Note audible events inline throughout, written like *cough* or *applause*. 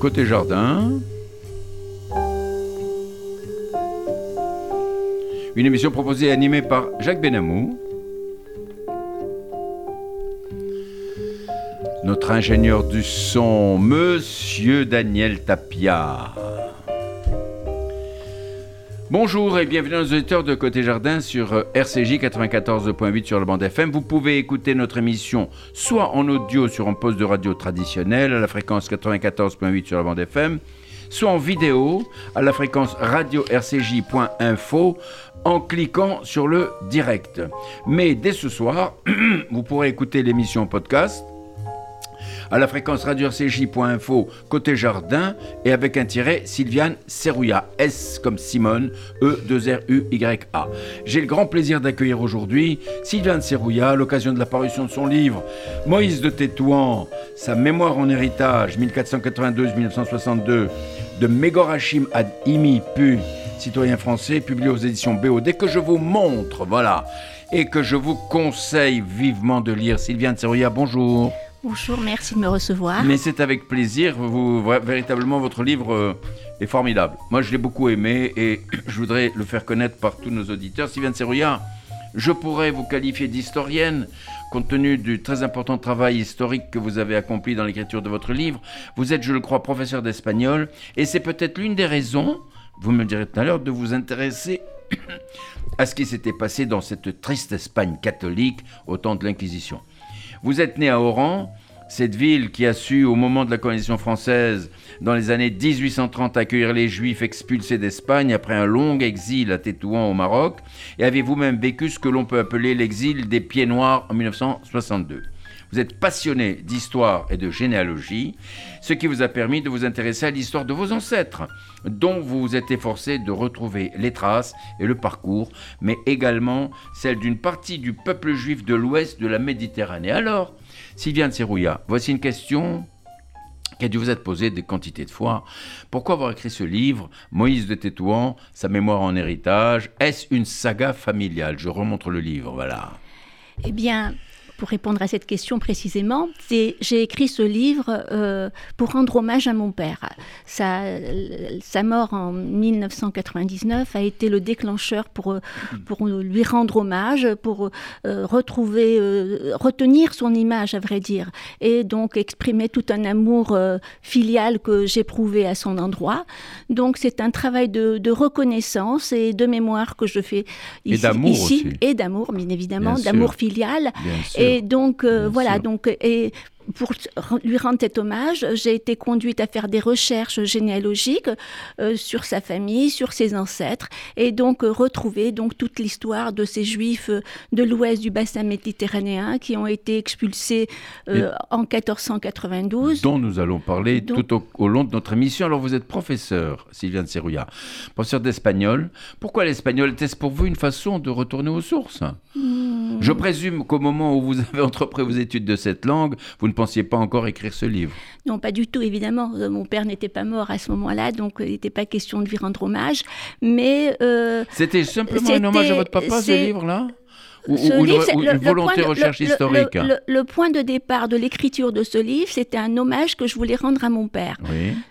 Côté jardin. Une émission proposée et animée par Jacques Benamou. Notre ingénieur du son, Monsieur Daniel Tapia. Bonjour et bienvenue aux auditeurs de Côté Jardin sur euh, RCJ 94.8 sur le bande FM. Vous pouvez écouter notre émission soit en audio sur un poste de radio traditionnel à la fréquence 94.8 sur la bande FM, soit en vidéo à la fréquence radio rcj.info en cliquant sur le direct. Mais dès ce soir, *clears throat* vous pourrez écouter l'émission podcast à la fréquence radio rcj.info côté jardin et avec un tiret Sylviane Serrouya, S comme Simone, E 2 R U Y A. J'ai le grand plaisir d'accueillir aujourd'hui Sylviane Serrouya à l'occasion de la parution de son livre Moïse de Tétouan, sa mémoire en héritage 1492-1962 de Megorachim Ad Imi Pu, citoyen français, publié aux éditions BOD que je vous montre, voilà, et que je vous conseille vivement de lire. Sylviane Serrouya, bonjour. Bonjour, merci de me recevoir. Mais c'est avec plaisir. Vous, véritablement, votre livre euh, est formidable. Moi, je l'ai beaucoup aimé et *clears throat* je voudrais le faire connaître par tous nos auditeurs. Sylviane Serrouillat, je pourrais vous qualifier d'historienne, compte tenu du très important travail historique que vous avez accompli dans l'écriture de votre livre. Vous êtes, je le crois, professeur d'espagnol et c'est peut-être l'une des raisons, vous me direz tout à l'heure, de vous intéresser *clears throat* à ce qui s'était passé dans cette triste Espagne catholique au temps de l'Inquisition. Vous êtes né à Oran, cette ville qui a su, au moment de la colonisation française, dans les années 1830, accueillir les Juifs expulsés d'Espagne après un long exil à Tétouan au Maroc, et avez vous-même vécu ce que l'on peut appeler l'exil des pieds noirs en 1962. Vous êtes passionné d'histoire et de généalogie, ce qui vous a permis de vous intéresser à l'histoire de vos ancêtres, dont vous vous êtes efforcé de retrouver les traces et le parcours, mais également celle d'une partie du peuple juif de l'ouest de la Méditerranée. Alors, Sylviane Serrouillat, voici une question qui a dû vous être posée des quantités de fois. Pourquoi avoir écrit ce livre, Moïse de Tétouan, sa mémoire en héritage? Est-ce une saga familiale? Je remontre le livre, voilà. Eh bien, pour répondre à cette question précisément, j'ai écrit ce livre euh, pour rendre hommage à mon père. Sa, sa, mort en 1999 a été le déclencheur pour, euh, pour lui rendre hommage, pour euh, retrouver, retenir son image, à vrai dire, et donc exprimer tout un amour filial que j'éprouvais à son endroit. Donc c'est un travail de, de, reconnaissance et de mémoire que je fais ici. Et d'amour. Et d'amour, bien évidemment, d'amour filial. Et et donc, euh, voilà, donc, et pour lui rendre cet hommage, j'ai été conduite à faire des recherches généalogiques euh, sur sa famille, sur ses ancêtres, et donc euh, retrouver donc toute l'histoire de ces Juifs euh, de l'ouest du bassin méditerranéen qui ont été expulsés en 1492. Dont nous allons parler tout au, long de notre émission. Alors vous êtes professeur, Sylviane Serrouillat, professeur d'espagnol. Pourquoi l'espagnol Était-ce pour vous une façon de retourner aux sources? Hmm. Je présume qu'au moment où vous *laughs* avez entrepris vos études de cette langue, vous ne pensiez pas encore écrire ce livre? Non, pas du tout, évidemment. Euh, mon père n'était pas mort à ce moment-là, donc euh, il n'était pas question de lui rendre hommage. Mais. Euh, C'était simplement un hommage à votre papa, ce livre-là? Ou, une, volonté recherche historique le, point de départ de l'écriture de ce livre, c'était un hommage que je voulais rendre à mon père.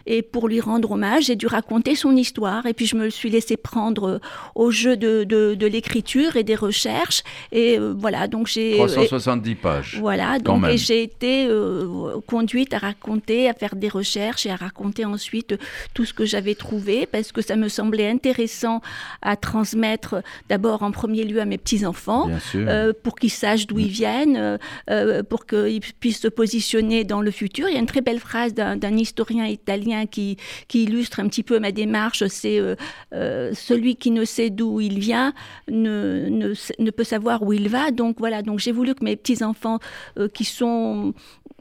Et pour lui rendre hommage, j'ai dû raconter son histoire. Et puis je me suis laissé prendre au jeu de, de, l'écriture et des recherches. Et euh, voilà, donc j'ai... 370 pages. Voilà, donc j'ai été euh, conduite à raconter, à faire des recherches et à raconter ensuite tout ce que j'avais trouvé, parce que ça me semblait intéressant à transmettre d'abord en premier lieu à mes petits-enfants. Euh, pour qu'ils sachent d'où ils viennent, euh, euh, pour qu'ils puissent se positionner dans le futur. Il y a une très belle phrase d'un historien italien qui, illustre un petit peu ma démarche, c'est celui qui ne sait d'où il vient ne, ne, ne, peut savoir où il va. Donc voilà, donc j'ai voulu que mes petits-enfants qui sont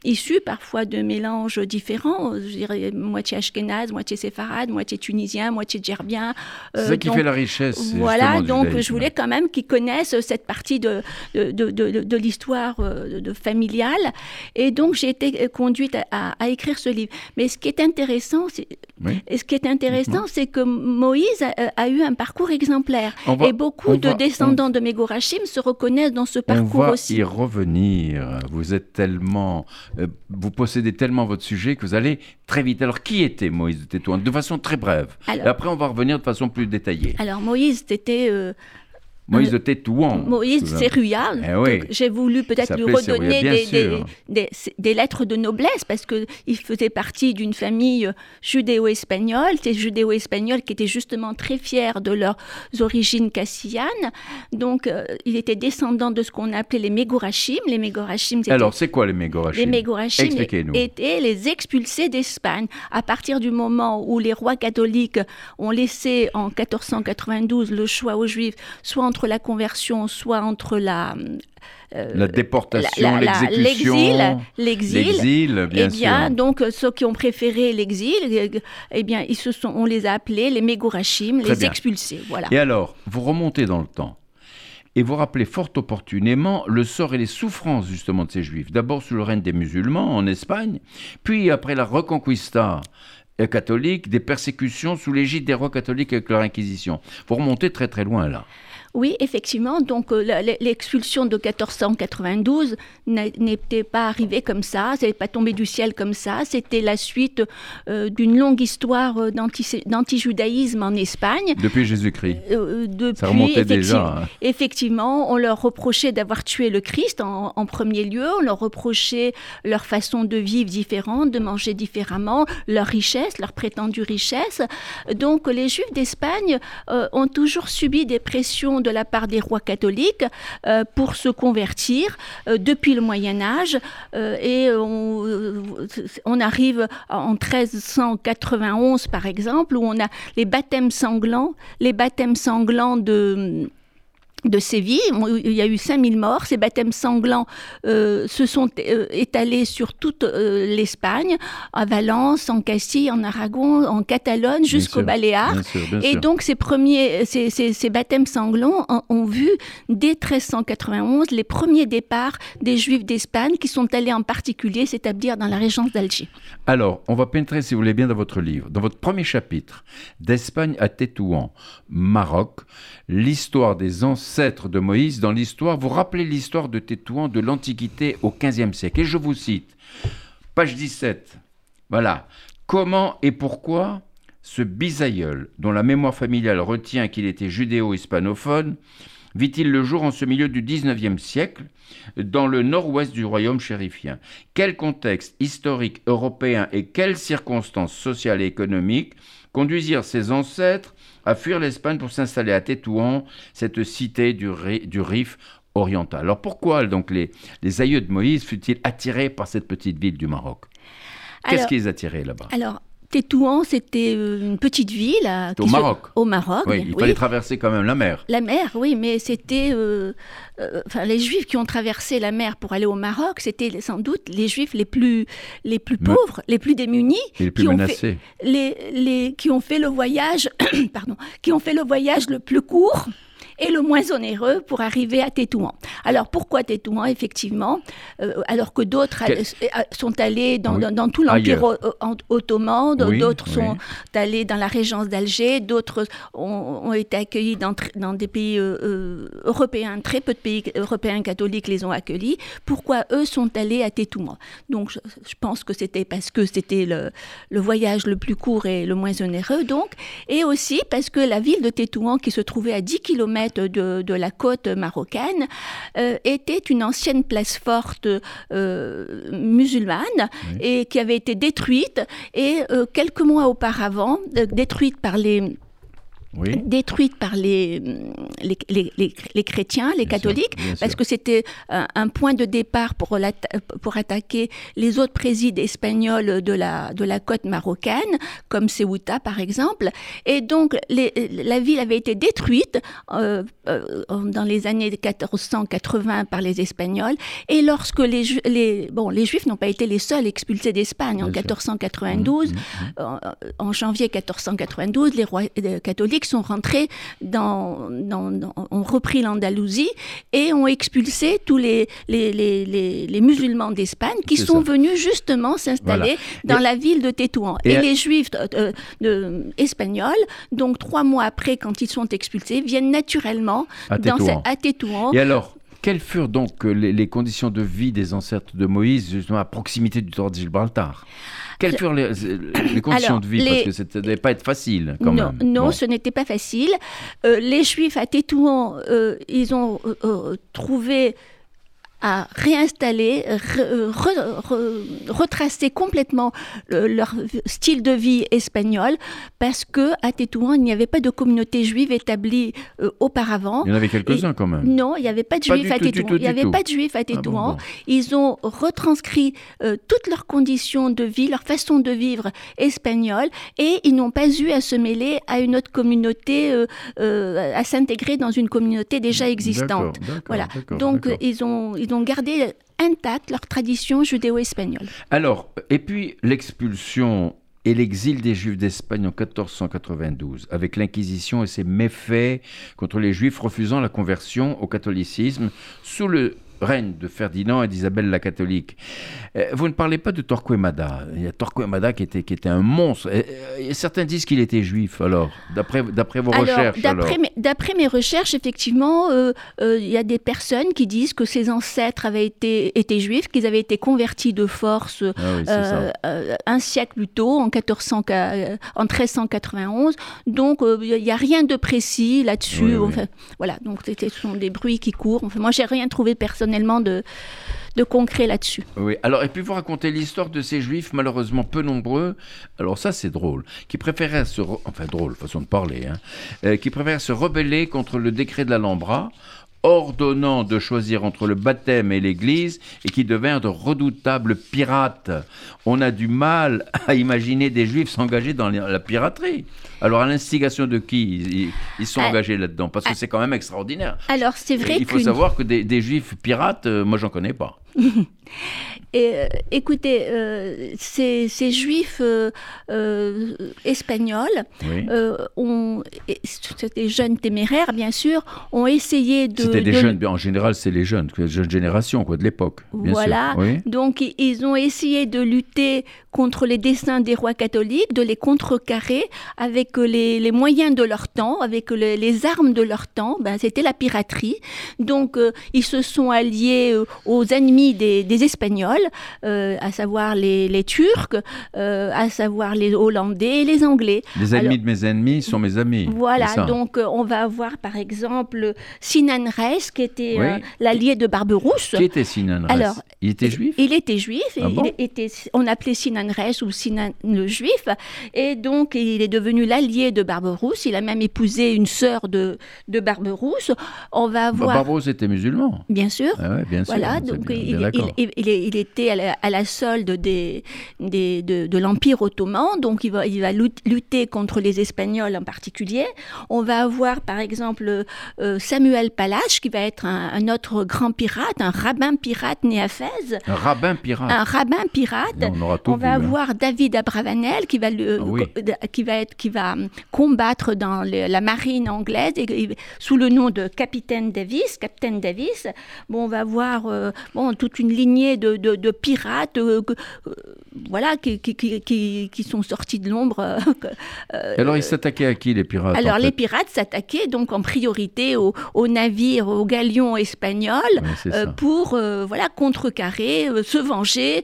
issus parfois de mélanges différents, je dirais moitié ashkénaze, moitié séfarade, moitié tunisien, moitié djerbien. C'est ça qui fait la richesse. Voilà, donc je voulais quand même qu'ils connaissent cette partie de, de, de, de, l'histoire euh, de, familiale. Et donc j'ai été conduite à, à, écrire ce livre. Mais ce qui est intéressant, c'est, ce qui est intéressant, c'est que Moïse a, eu un parcours exemplaire. et beaucoup de descendants de Megorachim se reconnaissent dans ce parcours on va aussi. y revenir. Vous êtes tellement euh, vous possédez tellement votre sujet que vous allez très vite. Alors, qui était Moïse de Tétouan De façon très brève. et après, on va revenir de façon plus détaillée. Alors, Moïse était euh, Moïse de Tétouan. Moïse Séruya. Eh j'ai voulu peut-être lui redonner des, des, lettres de noblesse parce qu'il faisait partie d'une famille judéo-espagnole. Ces judéo-espagnols qui étaient justement très fiers de leurs origines cassillanes. Donc, euh, il était descendant de ce qu'on appelait les Mégorachim. Les Mégorachim, Alors, c'est quoi les Mégorachim Les Mégorachim étaient les expulsés d'Espagne. À partir du moment où les rois catholiques ont laissé en 1492 le choix aux Juifs, soit entre la conversion, soit entre la... Euh, la déportation, l'exécution, l'exil, bien, eh bien Donc ceux qui ont préféré l'exil, eh bien ils se sont, on les a appelés les Mégorachim, les expulsés. Voilà. Et alors, vous remontez dans le temps et vous rappelez fort opportunément le sort et les souffrances justement de ces juifs. D'abord sous le règne des musulmans en Espagne, puis après la Reconquista catholique, des persécutions sous l'égide des rois catholiques avec leur inquisition. Vous remontez très très loin là. Oui, effectivement. Donc, euh, l'expulsion de 1492 n'était pas arrivée comme ça, n'est pas tombé du ciel comme ça. C'était la suite euh, d'une longue histoire euh, d'antijudaïsme en Espagne. Depuis Jésus-Christ. ça remontait déjà. Hein. Effectivement, on leur reprochait d'avoir tué le Christ en, en, premier lieu. On leur reprochait leur façon de vivre différente, de manger différemment, leur richesse, leur prétendue richesse. Donc, les Juifs d'Espagne ont toujours subi des pressions de la part des rois catholiques euh, pour se convertir euh, depuis le Moyen Âge euh, et on, arrive en 1391 par exemple où on a les baptêmes sanglants, les baptêmes sanglants de de Séville. Il y a eu 5000 morts. Ces baptêmes sanglants euh, se sont euh, étalés sur toute euh, l'Espagne, à Valence, en Castille, en Aragon, en Catalogne, jusqu'au Baléares. Et donc ces premiers, ces, ces, baptêmes sanglants ont, vu dès 1391 les premiers départs des Juifs d'Espagne qui sont allés en particulier s'établir dans la région d'Alger. Alors, on va pénétrer, si vous voulez bien, dans votre livre, dans votre premier chapitre, d'Espagne à Tétouan, Maroc, l'histoire des de Moïse dans l'histoire. Vous rappelez l'histoire de Tétouan de l'Antiquité au XVe siècle. Et je vous cite, page 17. Voilà. Comment et pourquoi ce bisaïeul, dont la mémoire familiale retient qu'il était judéo-hispanophone, vit-il le jour en ce milieu du XIXe siècle, dans le nord-ouest du royaume chérifien? Quel contexte historique européen et quelles circonstances sociales et économiques conduisirent ses ancêtres à fuir l'Espagne pour s'installer à Tétouan, cette cité du, du Rif oriental. Alors pourquoi donc les, les aïeux de Moïse furent-ils attirés par cette petite ville du Maroc? Qu'est-ce qui les attirait là-bas? Alors, Tétouan, c'était euh, une petite ville. au Maroc. Au Maroc. Oui, il fallait traverser quand même la mer. La mer, oui, mais c'était. Euh, euh, enfin, les Juifs qui ont traversé la mer pour aller au Maroc, c'était sans doute les Juifs les plus, les plus pauvres, les plus démunis. les plus qui menacés. Ont fait, les, les, qui ont fait le voyage, *clears throat* pardon, qui ont fait le voyage le plus court et le moins onéreux pour arriver à Tétouan. Alors pourquoi Tétouan, effectivement, euh, alors que d'autres euh, sont allés dans, dans, tout l'Empire ottoman, d'autres sont allés dans la régence d'Alger, d'autres ont, été accueillis dans, dans des pays euh, européens, très peu de pays européens catholiques les ont accueillis. Pourquoi eux sont allés à Tétouan? Donc je, pense que c'était parce que c'était le, le, voyage le plus court et le moins onéreux, donc, et aussi parce que la ville de Tétouan, qui se trouvait à 10 km de, la côte marocaine, euh, était une ancienne place forte euh, musulmane et qui avait été détruite et euh, quelques mois auparavant, détruite par les détruite par les, les, les, chrétiens, les catholiques, parce que c'était un, point de départ pour, pour attaquer les autres présides espagnols de la, de la côte marocaine, comme Ceuta par exemple. Et donc la ville avait été détruite euh, euh, dans les années 1480 par les Espagnols. Et lorsque les, les, bon, les Juifs n'ont pas été les seuls expulsés d'Espagne en 1492, mmh, mmh, mmh. En, en janvier 1492, les rois catholiques sont rentrés dans, ont repris l'Andalousie et ont expulsé tous les, les, les, les, musulmans d'Espagne qui sont venus justement s'installer dans la ville de Tétouan. Et, les juifs euh, de, espagnols, donc trois mois après, quand ils sont expulsés, viennent naturellement à dans Tétouan. à Tétouan. Et alors quelles furent donc les, conditions de vie des ancêtres de Moïse, justement à proximité du tour de Gibraltar quelles furent les, conditions de vie? Parce que ça ne devait pas être facile quand non, même. Non, ce n'était pas facile. les Juifs à Tétouan, ils ont trouvé à réinstaller, retracer complètement leur style de vie espagnol parce que à Tétouan, il n'y avait pas de communauté juive établie euh, auparavant. Il y en avait quelques-uns quand même. Non, il n'y avait pas de juifs à Tétouan. Il n'y avait pas de juifs à Tétouan. Ils ont retranscrit euh, toutes leurs conditions de vie, leur façon de vivre espagnole et ils n'ont pas eu à se mêler à une autre communauté, euh, à s'intégrer dans une communauté déjà existante. Voilà. Donc ils ont ils ont gardé intacte leur tradition judéo-espagnole. Alors, et puis l'expulsion et l'exil des Juifs d'Espagne en 1492, avec l'Inquisition et ses méfaits contre les Juifs refusant la conversion au catholicisme sous le règne de Ferdinand et d'Isabelle la catholique. Euh, vous ne parlez pas de Torquemada. Il y a Torquemada qui était, qui était un monstre. Et, euh, certains disent qu'il était juif, alors, d'après, vos recherches. D'après, mes, recherches, effectivement, euh, il y a des personnes qui disent que ses ancêtres avaient été, été juifs, qu'ils avaient été convertis de force ah un siècle plus tôt, en, 1400, en 1391. Donc, il n'y a rien de précis là-dessus. voilà, donc ce sont des bruits qui courent. Enfin, moi, j'ai rien trouvé personnellement de, concret là-dessus. Oui, alors, et puis vous racontez l'histoire de ces juifs malheureusement peu nombreux, alors ça c'est drôle, qui préféraient se. Enfin, drôle, façon de parler, hein, euh, qui préféraient se rebeller contre le décret de l'Alhambra ordonnant de choisir entre le baptême et l'Église et qui devinrent de redoutables pirates. On a du mal à imaginer des Juifs s'engager dans la piraterie. Alors, à l'instigation de qui ils, sont ah. engagés là-dedans? Parce que ah. c'est quand même extraordinaire. Alors, c'est vrai Il faut savoir que des, Juifs pirates, euh, moi, j'en connais pas. *laughs* Et, euh, écoutez, euh, ces, Juifs espagnols, ont, des jeunes téméraires, bien sûr, ont essayé de... C'était des jeunes, en général, c'est les jeunes, les jeunes générations quoi, de l'époque. Voilà, donc ils ont essayé de lutter contre les desseins des rois catholiques, de les contrecarrer avec les, moyens de leur temps, avec les, armes de leur temps. Ben, C'était la piraterie. Donc, euh, ils se sont alliés euh, aux ennemis des, Espagnols, euh, à savoir les, Turcs, à savoir les Hollandais et les Anglais. Les ennemis de mes ennemis sont mes amis. Voilà, donc on va avoir par exemple Sinan Reis, qui était l'allié de Barberousse. Qui était Sinan Reis Alors, Il était juif? Il était juif. Ah il était, on appelait Sinan ou Sinan le Juif. Et donc, il est devenu l'allié de Barberousse. Il a même épousé une sœur de, de Barberousse. On va voir. Barberousse était musulman. Bien sûr. Ah bien sûr. Voilà, donc il, il, était à la, solde des, des, de, l'Empire ottoman. Donc, il va, il va lutter contre les Espagnols en particulier. On va avoir, par exemple, euh, Samuel Palache, qui va être un, autre grand pirate, un rabbin pirate né à Fès. Un rabbin pirate. Un rabbin pirate. on aura tout va avoir David Abravanel qui va, le, ah qui va, être, qui va combattre dans la marine anglaise et, sous le nom de Capitaine Davis. Capitaine Davis. Bon, on va voir euh, bon, toute une de, de, pirates euh, euh, voilà, qui, qui, qui, qui, sont sortis de l'ombre. alors, ils s'attaquaient à qui, les pirates Alors, les pirates s'attaquaient donc en priorité aux, aux navires, aux galions espagnols pour voilà, contrecarrer, se venger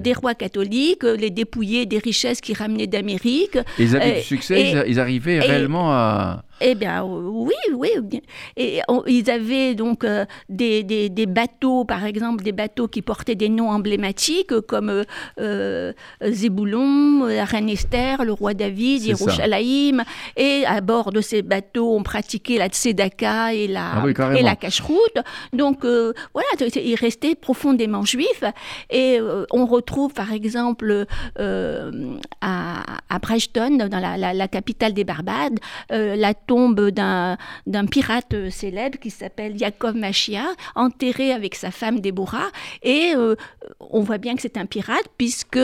des rois catholiques, les dépouiller des richesses qu'ils ramenaient d'Amérique. Ils avaient du succès, ils arrivaient réellement à eh bien, oui, oui. Et ils avaient donc euh, des, des, bateaux, par exemple, des bateaux qui portaient des noms emblématiques comme euh, euh Zéboulon, la reine Esther, le roi David, Yerushalayim. Et à bord de ces bateaux, on pratiquait la tzedaka et la, ah et la cache-route. Donc, euh, voilà, ils restaient profondément juifs. Et on retrouve, par exemple, à, à dans la, la, la capitale des Barbades, la d'un pirate célèbre qui s'appelle Yaakov Machia, enterré avec sa femme Déborah. Et euh, on voit bien que c'est un pirate puisque...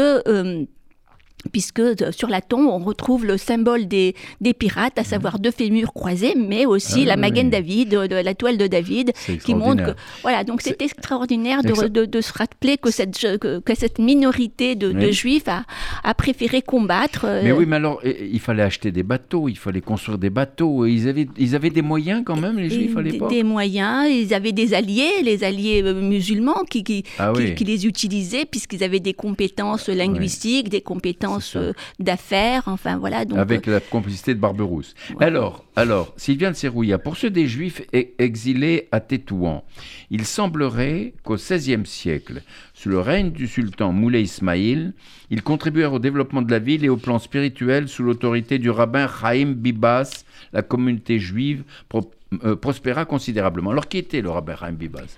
Euh, puisque sur la tombe, on retrouve le symbole des, des pirates, à savoir deux fémurs croisés, mais aussi Ah la oui. Magen David, de, de la toile de David, qui montre que... Voilà, donc C'est- extraordinaire de, Exa- de- de se rappeler que cette, que, que cette minorité de, Oui. juifs a, a préféré combattre. euh, Mais oui, mais alors, il fallait acheter des bateaux, il fallait construire des bateaux. Ils avaient, ils avaient des moyens quand même, les Juifs à l'époque des moyens, ils avaient des alliés, les alliés euh, musulmans qui, qui, Ah qui- oui. qui les utilisaient puisqu'ils avaient des compétences linguistiques, des compétences Euh, d'affaires, enfin voilà. Donc, Avec euh, la complicité de Barberousse. Ouais. Alors, alors, Sylviane Serrouillat, pour ceux des Juifs e- exilés à Tétouan, il semblerait qu'au XVIe siècle, sous le règne du sultan Moulay Ismail, ils contribuèrent au développement de la ville et au plan spirituel sous l'autorité du rabbin Chaim Bibas. La communauté juive pro- euh, prospéra considérablement. Alors, qui était le rabbin Chaim Bibas?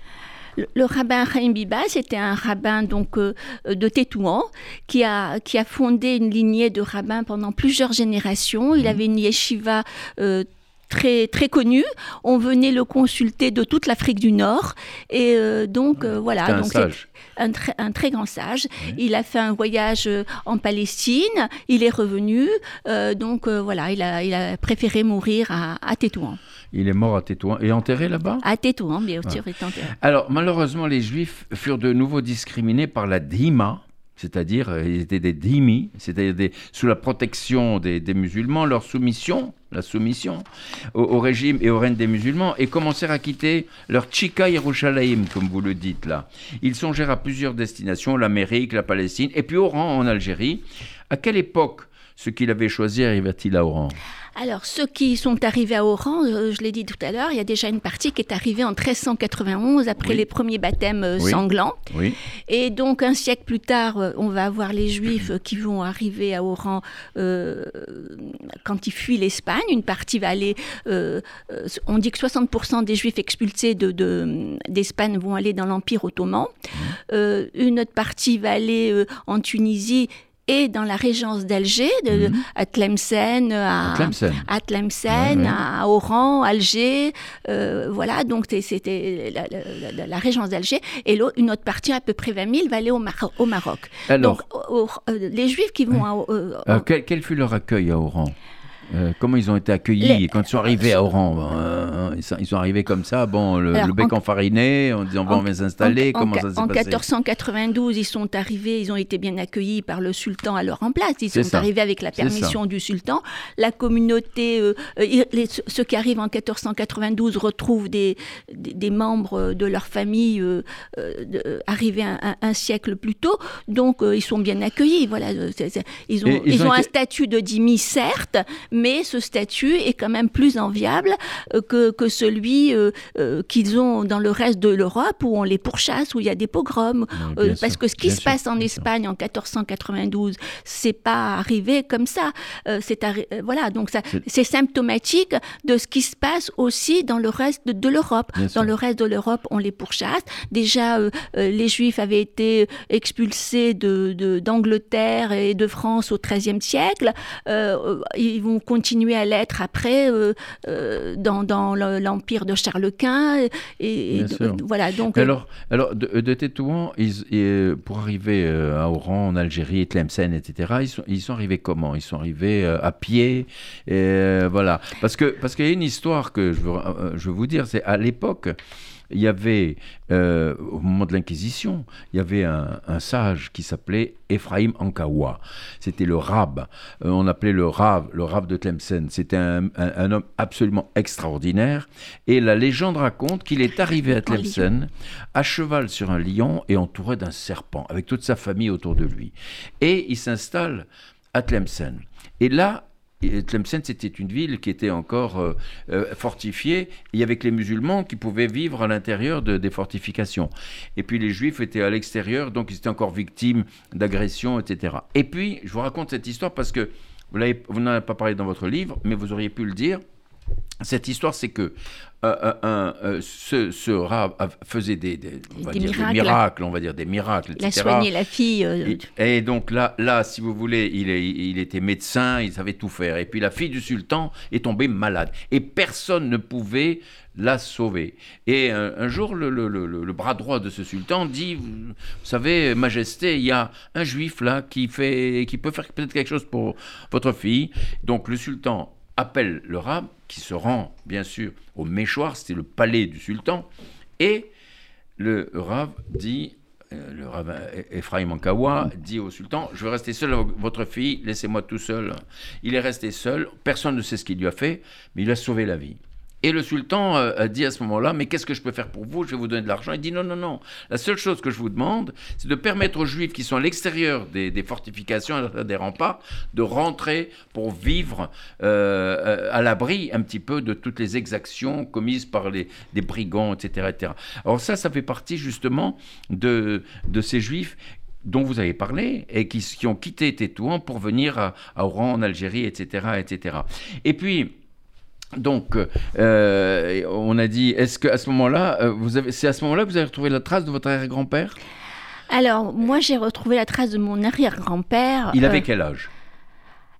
Le, le rabbin Chaim Biba, c'était un rabbin donc euh, euh, de Tétouan qui a, qui a fondé une lignée de rabbins pendant plusieurs générations. Mhm. Il avait une yeshiva euh, très, très connue. On venait le consulter de toute l'Afrique du Nord. Et euh, donc, euh, voilà. Un donc, sage. un, très- un très grand sage. Il a fait un voyage en Palestine. Il est revenu. euh, donc, voilà, il a, il a préféré mourir à, à Tétouan. Il est mort à Tétouan et enterré là-bas À Tétouan, bien sûr, il est enterré. Alors, malheureusement, les Juifs furent de nouveau discriminés par la Dima, c'est-à-dire euh, ils étaient des dhimmi, c'est-à-dire sous la protection des, des musulmans, leur soumission, la soumission au, au régime et au règne des musulmans, et commencèrent à quitter leur Chika Yerushalayim, comme vous le dites là. Ils songèrent à plusieurs destinations, l'Amérique, la Palestine, et puis Oran en Algérie. À quelle époque ce qu'il avait choisi arriva-t-il à Oran Alors, ceux qui sont arrivés à Oran, euh, je l'ai dit tout à l'heure, il y a déjà une partie qui est arrivée en 1391, après Oui. les premiers baptêmes euh, Oui. sanglants. Oui. Et donc, un siècle plus tard, euh, on va avoir les Juifs *clears throat* qui vont arriver à Oran euh, quand ils fuient l'Espagne. Une partie va aller. euh, on dit que 60% des Juifs expulsés de- de- d'Espagne vont aller dans l'Empire ottoman. Euh, une autre partie va aller en Tunisie et dans la régence d'Alger, de, Mhm. à Tlemcen, à, Tlemcen. à Tlemcen, Ouais, ouais. à Oran, Alger, euh, voilà, donc c'était la, la- la- la régence d'Alger, et une autre partie, à peu près 20 000, va aller au, Mar- au Maroc. Alors, donc au- au- euh, les Juifs qui vont à... Euh, quel, quel fut leur accueil à Oran? Euh, comment ils ont été accueillis Les- quand ils sont arrivés à Oran euh, ils, sont, ils sont arrivés comme ça, bon, le, Alors, le bec en- enfariné, en disant bon, on va s'installer. en, Comment en- ça s'est en passé 1492, ils sont arrivés, ils ont été bien accueillis par le sultan alors en place. Ils sont ça. arrivés avec la permission du sultan. La communauté, euh, les- ceux qui arrivent en 1492 retrouvent des, des, des membres de leur famille arrivés un, un- un siècle plus tôt. Donc, ils sont bien accueillis. Voilà, ils ont, Et ils ils ont ont un statut de dhimmi, certes, mais ce statut est quand même plus enviable euh, que, que celui euh, euh, qu'ils ont dans le reste de l'Europe où on les pourchasse, où il y a des pogroms. Sûr, parce que ce qui se sûr, passe en sûr. Espagne en 1492, c'est pas arrivé comme ça. C'est voilà, donc ça, C'est- symptomatique de ce qui se passe aussi dans le reste de, de l'Europe. Dans le reste de l'Europe, on les pourchasse. Déjà, euh, les Juifs avaient été expulsés de, de- d'Angleterre et de France au XIIIe siècle. Euh, ils vont continuer à l'être après euh, euh, dans, dans le- l'empire de Charles Quint. Et, voilà, donc. Alors, alors de, de Tétouan, ils- pour arriver euh, à Oran, en Algérie, Tlemcen, etc., ils sont, ils sont arrivés comment? Ils sont arrivés euh, à pied, et, euh, voilà. Parce que parce qu'il y a une histoire que je veux, euh, je veux vous dire, c'est à l'époque. Il y avait, euh, au moment de l'Inquisition, il y avait un, un sage qui s'appelait Ephraim Ankawa. C'était le rab. Euh, on appelait le rab, le rab de Tlemcen. C'était un, un- un homme absolument extraordinaire. Et la légende raconte qu'il est arrivé à. Tlemcen à cheval sur un lion et entouré d'un serpent, avec toute sa famille autour de lui. Et il s'installe à Tlemcen. Et là, Tlemcen, c'était une ville qui était encore euh, euh, fortifiée, et avec les musulmans qui pouvaient vivre à l'intérieur de- des fortifications. Et puis les juifs étaient à l'extérieur, donc ils étaient encore victimes d'agressions, etc. Et puis, je vous raconte cette histoire parce que vous vous n'en avez pas parlé dans votre livre, mais vous auriez pu le dire. Cette histoire, c'est que euh, euh, euh, ce, ce, rat faisait des, on va dire, miracles. des, miracles. on va dire des miracles, etc. Il a soigné la fille. Et, donc là, là, si vous voulez, il, il, était médecin, il savait tout faire. Et puis la fille du sultan est tombée malade. Et personne ne pouvait la sauver. Et un, jour, le, le, le, bras droit de ce sultan dit, vous savez, Majesté, il y a un juif là qui, fait, qui peut faire peut-être quelque chose pour votre fille. Donc le sultan appelle le rat, qui se rend bien sûr au Méchoir, c'était le palais du sultan, et le Rav dit, euh, le Rav Ephraim Ankawa dit au sultan, je veux rester seul avec votre fille, laissez-moi tout seul. Il est resté seul, personne ne sait ce qu'il lui a fait, mais il a sauvé la vie. Et le sultan euh, dit à ce moment-là, mais qu'est-ce que je peux faire pour vous? Je vais vous donner de l'argent. Il dit, non, non, non. La seule chose que je vous demande, c'est de permettre aux juifs qui sont à l'extérieur des, fortifications, des remparts, de rentrer pour vivre euh, à l'abri un petit peu de toutes les exactions commises par les, des brigands, etc., etc. Alors ça, ça fait partie justement de, ces juifs dont vous avez parlé et qui, qui ont quitté Tétouan pour venir à, à Oran, en Algérie, etc., etc. Et puis, donc, euh, on a dit, est-ce qu'à ce, moment-là, euh, c'est à ce moment-là que vous avez retrouvé la trace de votre arrière-grand-père? Alors, moi, j'ai retrouvé la trace de mon arrière-grand-père. Il avait euh, quel âge?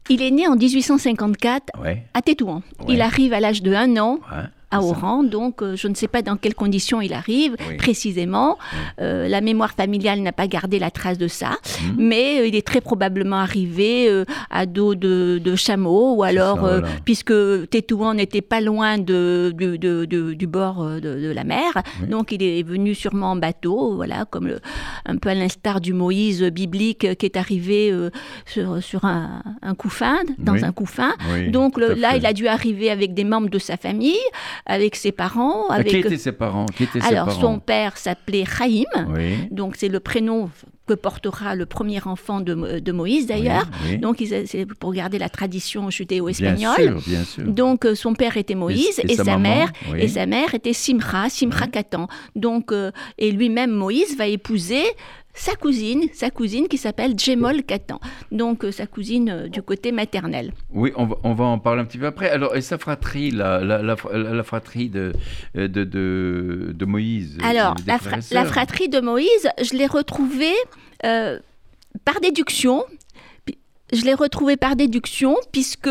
Il est né en 1854 à Tétouan. Il arrive à l'âge de 1 an à Oran. Donc, euh, je ne sais pas dans quelles conditions il arrive précisément. Euh, la mémoire familiale n'a pas gardé la trace de ça, mhm. mais euh, il est très probablement arrivé à dos de, de, chameau, ou alors, puisque Tétouan n'était pas loin de, du bord de, la mer, donc il est venu sûrement en bateau, voilà, comme le, un peu à l'instar du Moïse biblique qui est arrivé sur, sur un, un couffin, dans un couffin. donc là, il a dû arriver avec des membres de sa famille avec ses parents. Avec... Qui étaient ses parents? Qui étaient Alors, parents? son père s'appelait Chaim, donc c'est le prénom que portera le premier enfant de, de Moïse d'ailleurs. Donc c'est pour garder la tradition judéo-espagnole. Donc euh, son père était Moïse et, sa, mère et sa mère était Simra, Simra Katan. Donc euh, et lui-même Moïse va épouser sa cousine, sa cousine qui s'appelle Djemol Katan, donc euh, sa cousine euh, du côté maternel. Oui, on va, on va, en parler un petit peu après. Alors, et sa fratrie, la, la, la, fratrie de, de, de, de Moïse Alors, la, fratrie de Moïse, je l'ai retrouvée euh, par déduction je l'ai retrouvée par déduction puisque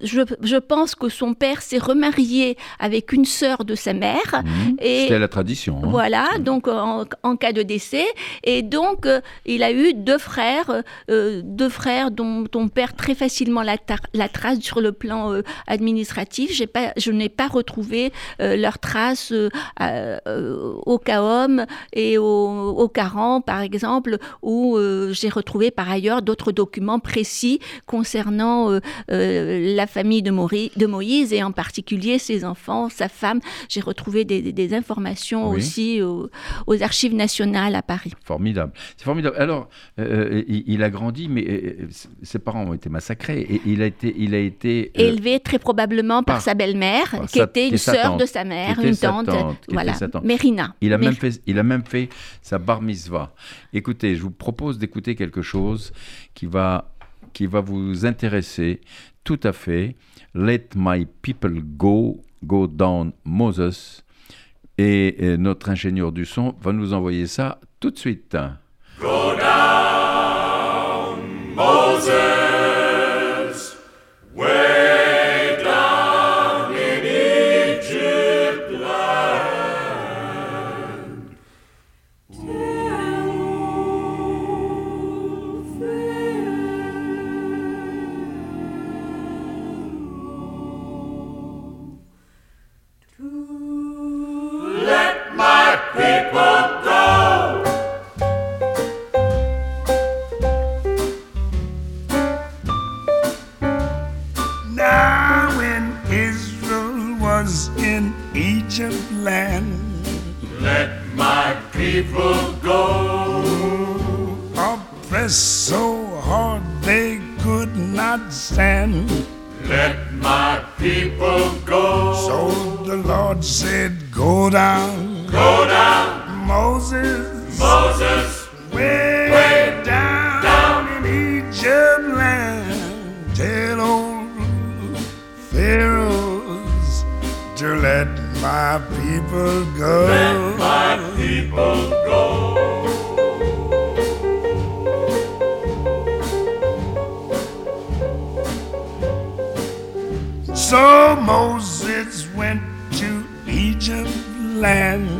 je, pense que son père s'est remarié avec une sœur de sa mère. Mmh. C'était la tradition. Hein. Voilà, mmh. donc en, cas de décès. Et donc, euh, il a eu deux frères, euh, deux frères dont on perd très facilement la, la trace sur le plan euh, administratif. Pas, je n'ai pas retrouvé leurs traces au CAOM et au, au CARAN, par exemple, où j'ai retrouvé par ailleurs d'autres documents précis concernant la famille de, de, Moïse et en particulier ses enfants, sa femme. J'ai retrouvé des, informations aussi aux, archives nationales à Paris. Formidable. C'est formidable. Alors, euh, euh, il, a grandi, mais euh, ses parents ont été massacrés et il a été, il a été élevé très probablement par, sa belle-mère, qui était une sœur de sa mère, une tante, voilà, Mérina. Il a même fait, il a même fait sa bar mitzvah. Écoutez, je vous propose d'écouter quelque chose qui va qui va vous intéresser tout à fait. Let my people go, go down Moses. Et, notre ingénieur du son va nous envoyer ça tout de suite. Go down Moses. my people go. So the Lord said, Go down, go down, Moses, Moses, way, way down, down, in Egypt land. Tell old Pharaohs to let my people go. Let my people go. So Moses went to Egypt land.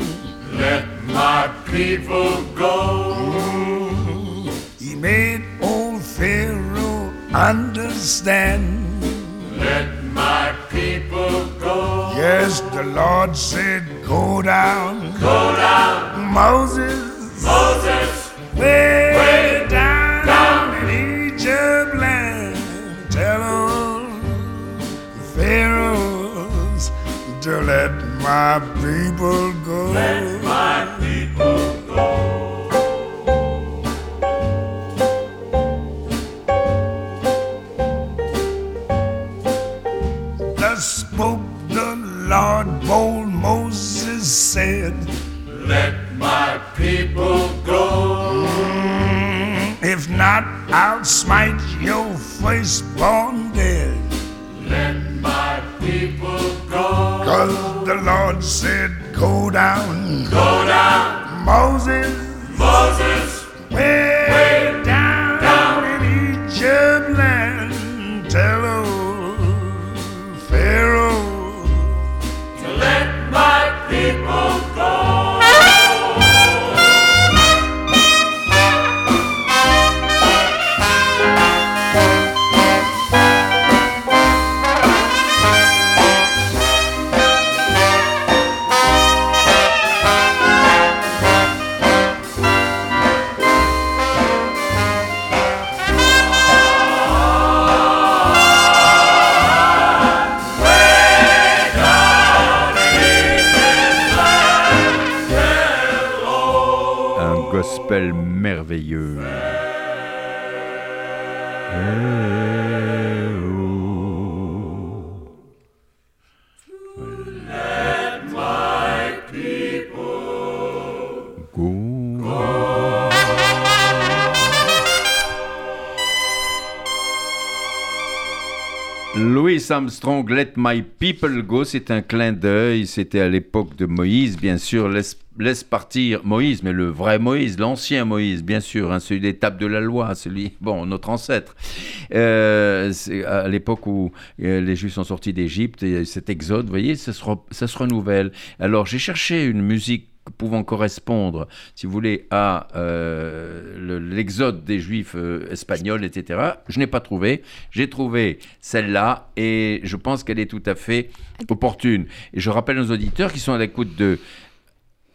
Let my people go. He made old Pharaoh understand. Let my people go. Yes, the Lord said, Go down. Go down, Moses, Moses. way, to let my people go. Let my people go. Thus spoke the Lord, bold Moses said, Let my people go. Mm, if not, I'll smite your firstborn Lord said, Go down, Go down, Moses, Moses. Merveilleux. Louis Armstrong, Let My People Go, c'est un clin d'œil. C'était à l'époque de Moïse, bien sûr. Laisse, laisse partir Moïse, mais le vrai Moïse, l'ancien Moïse, bien sûr, hein, celui des tables de la loi, celui, *laughs* bon, notre ancêtre. Euh, à l'époque où euh, les Juifs sont sortis d'Égypte, et cet exode, vous voyez, ça se, ça se renouvelle. Alors, j'ai cherché une musique pouvant correspondre, si vous voulez, à euh, le- l'exode des Juifs espagnols, etc. Je n'ai pas trouvé. J'ai trouvé celle-là et je pense qu'elle est tout à fait opportune. Et je rappelle aux auditeurs qui sont à l'écoute de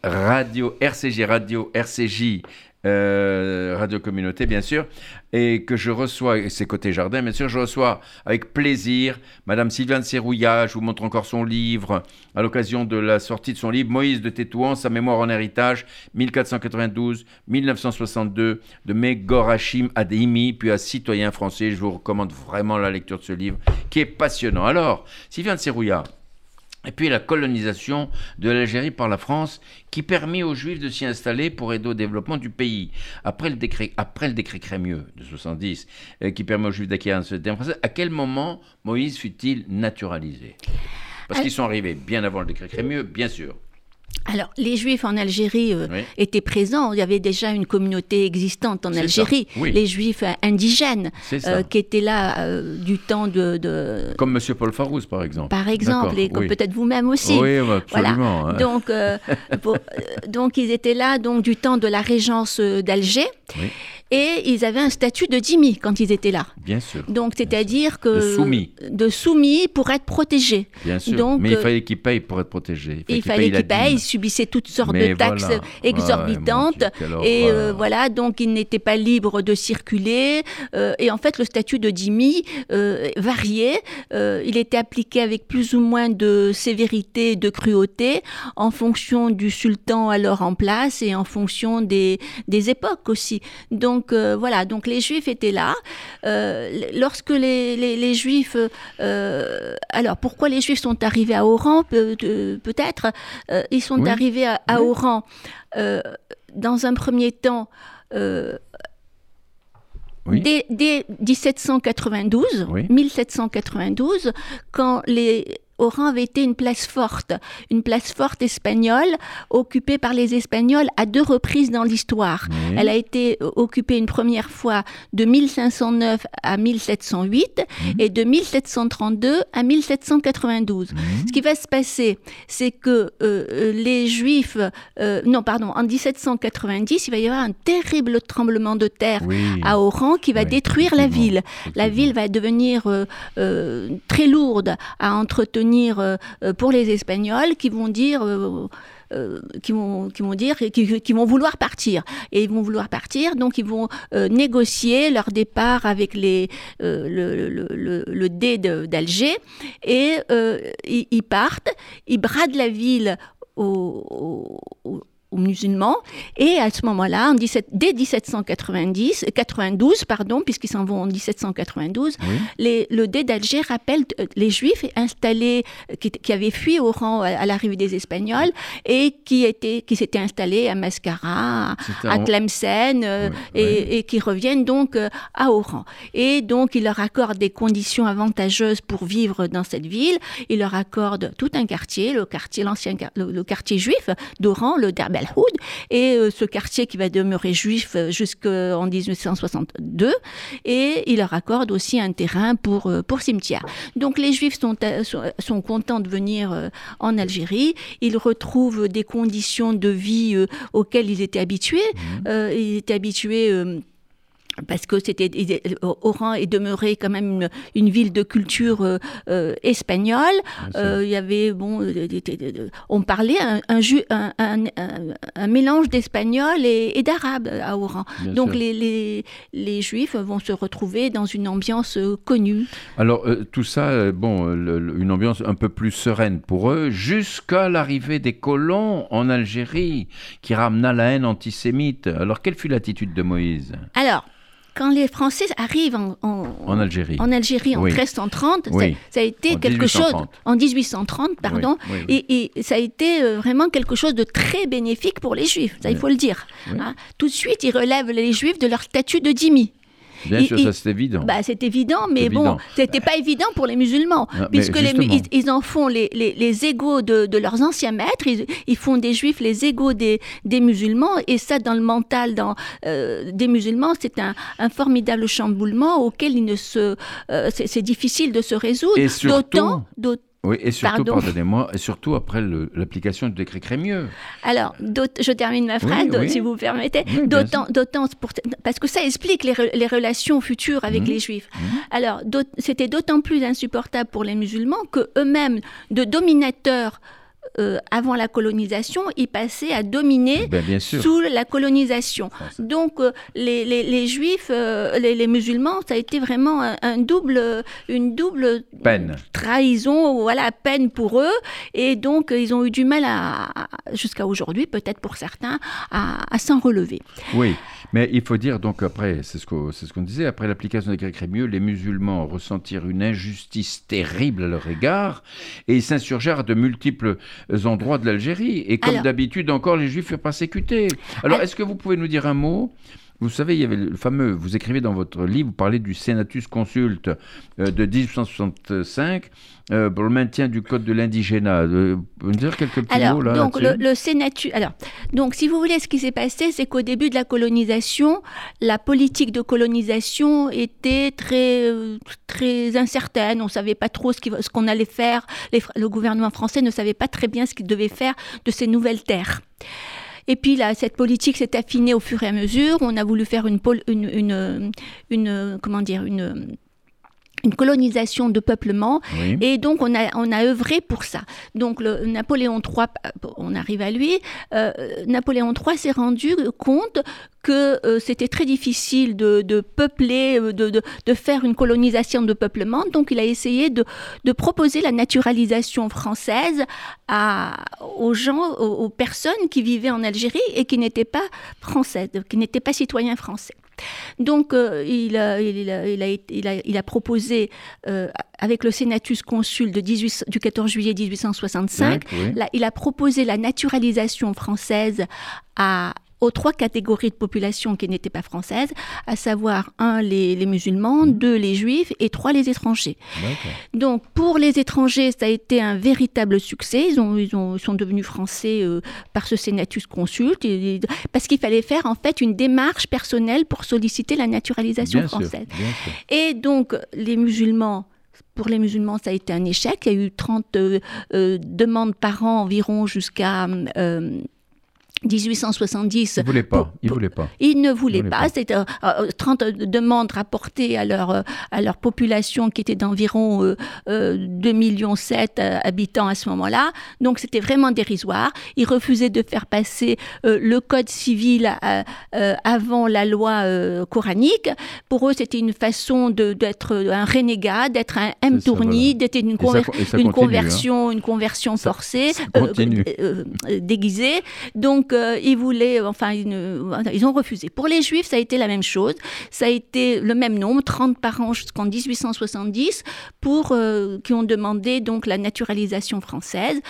Radio RCJ, Radio RCJ, euh, Radio Communauté, bien sûr, et que je reçois, c'est côté jardin, bien sûr, je reçois avec plaisir Madame Sylviane Serrouillat, je vous montre encore son livre, à l'occasion de la sortie de son livre Moïse de Tétouan, sa mémoire en héritage, 1492-1962, de Megor Hachim à Deimi, puis à Citoyen français. Je vous recommande vraiment la lecture de ce livre, qui est passionnant. Alors, Sylviane Serrouillat, et puis la colonisation de l'Algérie par la France, qui permit aux Juifs de s'y installer pour aider au développement du pays. Après le décret, après le décret Crémieux de 70, euh, qui permet aux Juifs d'acquérir un citoyen français, à quel moment Moïse fut-il naturalisé? Parce Ah. qu'ils sont arrivés bien avant le décret Crémieux, bien sûr. Alors, les Juifs en Algérie euh, Oui. étaient présents. Il y avait déjà une communauté existante en Algérie. oui. Les Juifs indigènes euh, qui étaient là euh, du temps de, de- Comme Monsieur Paul Farouz, par exemple. par exemple, et comme oui. peut-être vous-même aussi. Oui, bah, Voilà. absolument. hein. Donc, pour- donc, ils étaient là donc du temps de la régence d'Alger. Oui. Et ils avaient un statut de dhimmi quand ils étaient là. Bien sûr. Donc, c'est-à-dire que. De soumis. De soumis pour être protégés. Bien sûr. Donc, Mais il euh, fallait qu'ils payent pour être protégés. Il fallait la qu'ils payent, ils subissaient toutes sortes Mais de taxes voilà. exorbitantes. Ouais, Dieu, et euh, voilà, donc ils n'étaient pas libres de circuler. euh, et en fait, le statut de dhimmi euh, variait. Il était appliqué avec plus ou moins de sévérité et de cruauté en fonction du sultan alors en place et en fonction des, des époques aussi. Donc euh, voilà, donc les juifs étaient là. Euh, lorsque les, les, les juifs... euh, alors pourquoi les juifs sont arrivés à Oran peut- Peut-être. Ils sont Oui. arrivés à, à Oui. Oran dans un premier temps. Oui. Dès, dès 1792, Oui. 1792, quand les Oran avait été une place forte, une place forte espagnole, occupée par les Espagnols à deux reprises dans l'histoire. Elle a été occupée une première fois de 1509 à 1708 Mhm. et de 1732 à 1792. Mhm. Ce qui va se passer, c'est que euh, euh, les Juifs, euh, non pardon, en 1790, il va y avoir un terrible tremblement de terre Oui. à Oran qui va Oui, détruire la ville. La ville va devenir euh, très lourde à entretenir euh, euh, pour les Espagnols qui vont dire. euh, euh, qui vont qui vont dire qui, vont vouloir partir et ils vont vouloir partir donc ils vont négocier leur départ avec les le, le, le, dé d'Alger et ils, partent ils bradent la ville aux- aux musulmans et à ce moment-là en 17 dès 1790 92 pardon puisqu'ils s'en vont en 1792 Oui. les, le dé d'Alger rappelle euh, les Juifs installés, euh, qui, qui avaient fui Oran à, à l'arrivée des Espagnols et qui, étaient, qui s'étaient installés à Mascara, à, Tlemcen, euh, et, qui reviennent donc euh, à Oran. Et donc, il leur accorde des conditions avantageuses pour vivre dans cette ville. Il leur accorde tout un quartier, le quartier, l'ancien, le, le quartier juif d'Oran, le Der Et euh, ce quartier qui va demeurer juif euh, jusqu'en 1862. Et il leur accorde aussi un terrain pour, euh, pour cimetière. Donc, les juifs sont, sont, contents de venir en Algérie. Ils retrouvent des conditions de vie auxquelles ils étaient habitués. Euh, ils étaient habitués. Euh, parce que c'était ils- Oran est demeuré quand même une, une ville de culture euh, euh, espagnole. Euh, Il y avait bon, euh, on parlait un, mélange d'espagnol et, et d'arabe à Oran. Bien Donc les, les, les juifs vont se retrouver dans une ambiance euh, connue. Alors, euh, tout ça, euh, bon, euh, le- le- une ambiance un peu plus sereine pour eux, jusqu'à l'arrivée des colons en Algérie, qui ramena la haine antisémite. Alors, quelle fut l'attitude de Moïse? Alors, quand les Français arrivent en, en, en Algérie en Algérie en Oui. 1330, Oui. ça, ça a été quelque 1830. chose en 1830, pardon, Oui. Et, et ça a été euh, vraiment quelque chose de très bénéfique pour les Juifs, ça il faut le dire. Hein. Tout de suite, ils relèvent les Juifs de leur statut de dhimmi. Bien il- sûr, il- ça c'est évident. Bah, c'est évident, mais évident. bon, c'était pas évident pour les musulmans, mais puisque les, ils, ils en font les, les, les égaux de, de leurs anciens maîtres, ils, ils font des juifs les égaux des, des musulmans, et ça, dans le mental dans, euh, des musulmans, c'est un, un formidable chamboulement auquel il ne se, euh, c'est difficile de se résoudre. Et surtout- D'autant, d'aut- oui, et surtout, pardon. pardonnez-moi, et surtout après l'application du décret Crémieux. Alors, je termine ma phrase, Oui, d'aut- oui. si vous me permettez. Oui, D'autant, d'autant parce que ça explique les, re- les relations futures avec Mhm. les Juifs. Alors, d'aut- c'était d'autant plus insupportable pour les musulmans que eux-mêmes, de dominateurs euh, avant la colonisation, ils passaient à dominer Ben, bien sous la colonisation. Donc, euh, les, les- les Juifs, euh, les, les musulmans, ça a été vraiment un, un double, une double Peine. trahison, voilà, peine pour eux. Et donc, ils ont eu du mal à, à- jusqu'à aujourd'hui, peut-être pour certains, à, à s'en relever. Oui, mais il faut dire donc après, c'est ce qu'on c'est ce qu'on disait, après l'application des décret Crémieux, les musulmans ressentirent une injustice terrible à leur égard et ils s'insurgèrent à de multiples endroits de l'Algérie. Et comme d'habitude, encore les juifs furent persécutés. Alors, Alors- est-ce que vous pouvez nous dire un mot vous savez, il y avait le fameux, vous écrivez dans votre livre, vous parlez du Senatus Consulte euh, de 1865 euh, pour le maintien du code de l'indigénat. Euh, vous pouvez dire quelques petits Alors, mots là donc, le, le Sénatu- Alors, donc, si vous voulez, ce qui s'est passé, c'est qu'au début de la colonisation, la politique de colonisation était très, euh, très incertaine. On ne savait pas trop ce qu'on allait faire. Les le gouvernement français ne savait pas très bien ce qu'il devait faire de ces nouvelles terres. Et puis là, cette politique s'est affinée au fur et à mesure. On a voulu faire une, une, une, une- comment dire, une, une colonisation de peuplement. Oui. Et donc, on a, on a œuvré pour ça. Donc, le, Napoléon III, on arrive à lui, euh, Napoléon III s'est rendu compte que euh, c'était très difficile de, de peupler, euh, de, de, de faire une colonisation de peuplement. Donc, il a essayé de, de proposer la naturalisation française à, aux gens, aux, aux personnes qui vivaient en Algérie et qui n'étaient pas françaises, qui n'étaient pas citoyens français. Donc, euh, il, a, il, a, il, a, il, a, il a proposé, euh, avec le Senatus Consul de 18, du 14 juillet 1865, oui. là, il a proposé la naturalisation française à, aux trois catégories de population qui n'étaient pas françaises, à savoir un les, les musulmans, deux les juifs et trois les étrangers. Donc pour les étrangers, ça a été un véritable succès. Ils, ont, ils, ont- ils sont devenus français euh, par ce Senatus Consult, et- et- parce qu'il fallait faire en fait une démarche personnelle pour solliciter la naturalisation Bien française. sûr. Et donc, les musulmans, pour les musulmans, ça a été un échec. Il y a eu 30 euh, euh, demandes par an environ jusqu'à euh, 1870. Ils voulaient pas. Pour- Ils pour- voulaient pas. Ils ne voulaient Ils voulaient pas. pas. C'était euh, euh, 30 demandes rapportées à leur, euh, à leur population qui était d'environ euh, euh, 2 millions 7 habitants à ce moment-là. Donc c'était vraiment dérisoire. Ils refusaient de faire passer euh, le code civil euh, euh, avant la loi euh, coranique. Pour eux, c'était une façon d'être un renégat, d'être un M. Tourni, voilà. d'être une, conver- hein. conversion, une conversion forcée, euh, euh, euh, déguisée. Donc, euh, ils voulaient, euh, enfin, ils, ne- ils ont refusé. Pour les Juifs, ça a été la même chose. Ça a été le même nombre, 30 par an jusqu'en 1870, pour, euh, qui ont demandé donc la naturalisation française.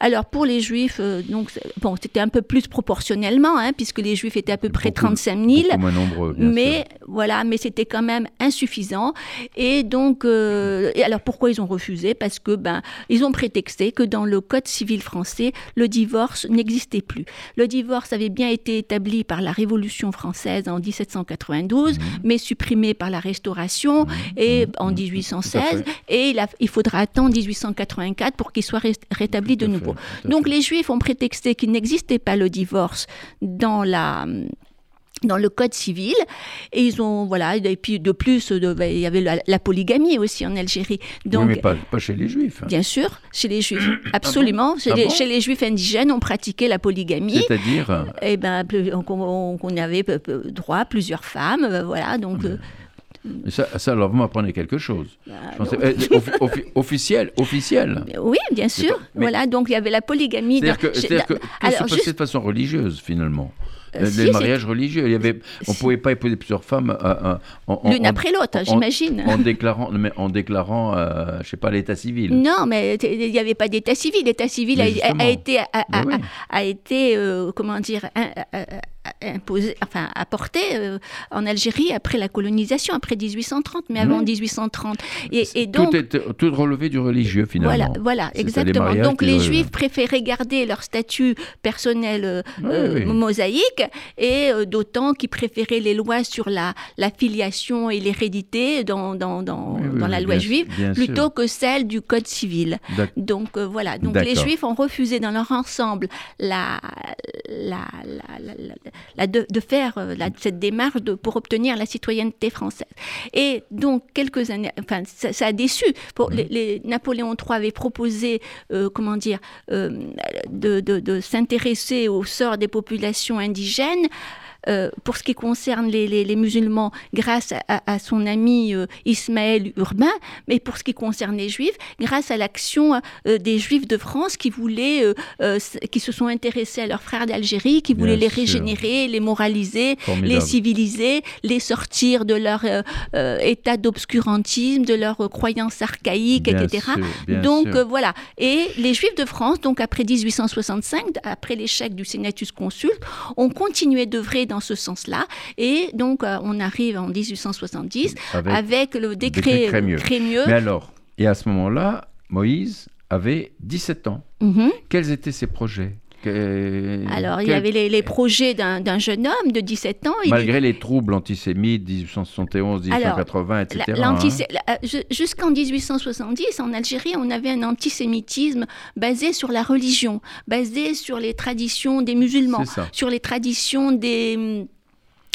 Alors, pour les Juifs, euh, donc, bon, c'était un peu plus proportionnellement, hein, puisque les Juifs étaient à peu près Beaucoup- 35 000. Beaucoup moins nombreux, bien Mais sûr. voilà, mais c'était quand même insuffisant. Et donc, euh, et alors pourquoi ils ont refusé? Parce que ben, ils ont prétexté que dans le code civil français, le divorce n'existait plus. Le divorce avait bien été établi par la Révolution française en 1792, Mhm. mais supprimé par la Restauration et en 1816. fait. Et il, a- il faudra attendre 1884 pour qu'il soit ré- rétabli de nouveau. Donc les Juifs ont prétexté qu'il n'existait pas le divorce dans la dans le code civil. Et ils ont voilà et puis de plus de- ben, il y avait la, la polygamie aussi en Algérie. Donc oui, mais pas, pas chez les juifs. bien sûr chez les juifs. Absolument. Chez, Ah les, bon? chez les juifs indigènes on pratiquait la polygamie. C'est-à-dire, euh, et ben plus- on, avait peu- peu droit à plusieurs femmes euh, voilà donc euh, ça, ça, alors vous m'apprenez quelque chose. bah, Je pensais- euh, offi- offi- *laughs* officiel, officiel. oui bien sûr. pas- voilà donc il y avait la polygamie C'est-à-dire que, chez- c'est-à-dire que alors, se passait juste- de façon religieuse, finalement. Euh, les si, c'est- mariages religieux. Il y avait, on ne pouvait pas épouser plusieurs femmes euh, euh, l'une après l'autre j'imagine en déclarant, mais en déclarant euh, je sais pas, l'état civil. Non, mais il n'y avait pas d'état civil. L'état civil a, Mais a- été, a, a- Ben oui. a- a été euh, comment dire, un- imposé, enfin, apporté euh, en Algérie après la colonisation, après 1830, mais avant Oui. 1830. Et, et donc, tout, est, tout relevé du religieux, finalement. voilà, voilà, exactement. Donc les Juifs préféraient garder leur statut personnel euh, Oui, euh, oui. mosaïque, et euh, d'autant qu'ils préféraient les lois sur la, la filiation et l'hérédité dans, dans, dans, Oui, la loi juive, plutôt sûr. que celle du code civil. Donc euh, voilà, donc les. Juifs ont refusé dans leur ensemble la, la, la- la- la- de, de faire euh, la- cette démarche de- pour obtenir la citoyenneté française. Et donc quelques années, enfin ça, ça a déçu. Pour les, les- Napoléon III avait proposé, euh, comment dire, euh, de, de- de s'intéresser au sort des populations indigènes. Euh, pour ce qui concerne les, les- les musulmans, grâce à, son ami euh, Ismaël Urbain, mais pour ce qui concerne les juifs, grâce à l'action euh, des juifs de France qui voulaient, qui se sont intéressés à leurs frères d'Algérie, qui voulaient Bien les sûr. régénérer, les moraliser, les civiliser, les sortir de leur état d'obscurantisme, de leurs croyances archaïques, Bien etc. sûr, donc voilà. Et les Juifs de France, donc après 1865, après l'échec du Senatus Consult, ont continué d'œuvrer dans ce sens-là. Et donc euh, on arrive en 1870 Avec- avec, le décret, décret Crémieux. Crémieux. Mais alors, et à ce moment-là, Moïse avait 17 ans. Mhm. Quels étaient ses projets? Que- Alors, il y avait les, les projets d'un jeune homme de 17 ans. Il- Malgré les troubles antisémites 1871, 1880, etc. Hein. Jusqu'en 1870, en Algérie, on avait un antisémitisme basé sur la religion, basé sur les traditions des musulmans, sur les traditions des,